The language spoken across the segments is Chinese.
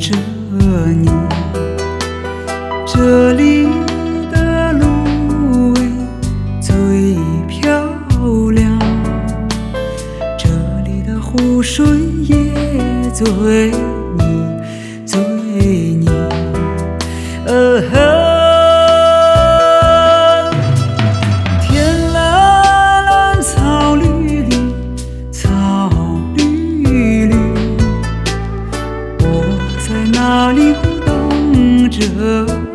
着你，这里的芦苇最漂亮，这里的湖水也最。je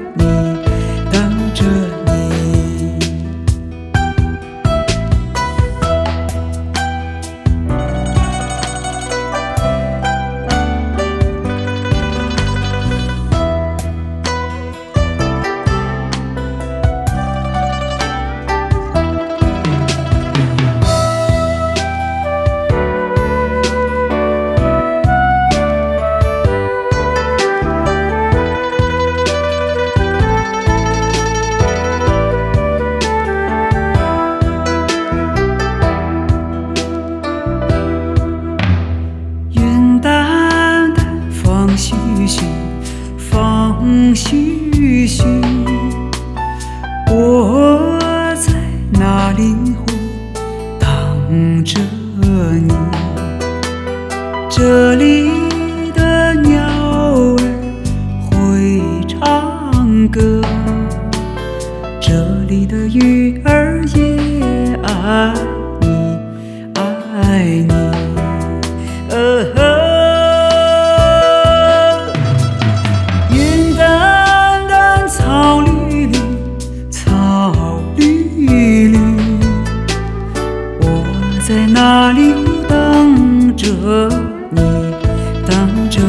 我在那林湖等着你，这里。和你荡着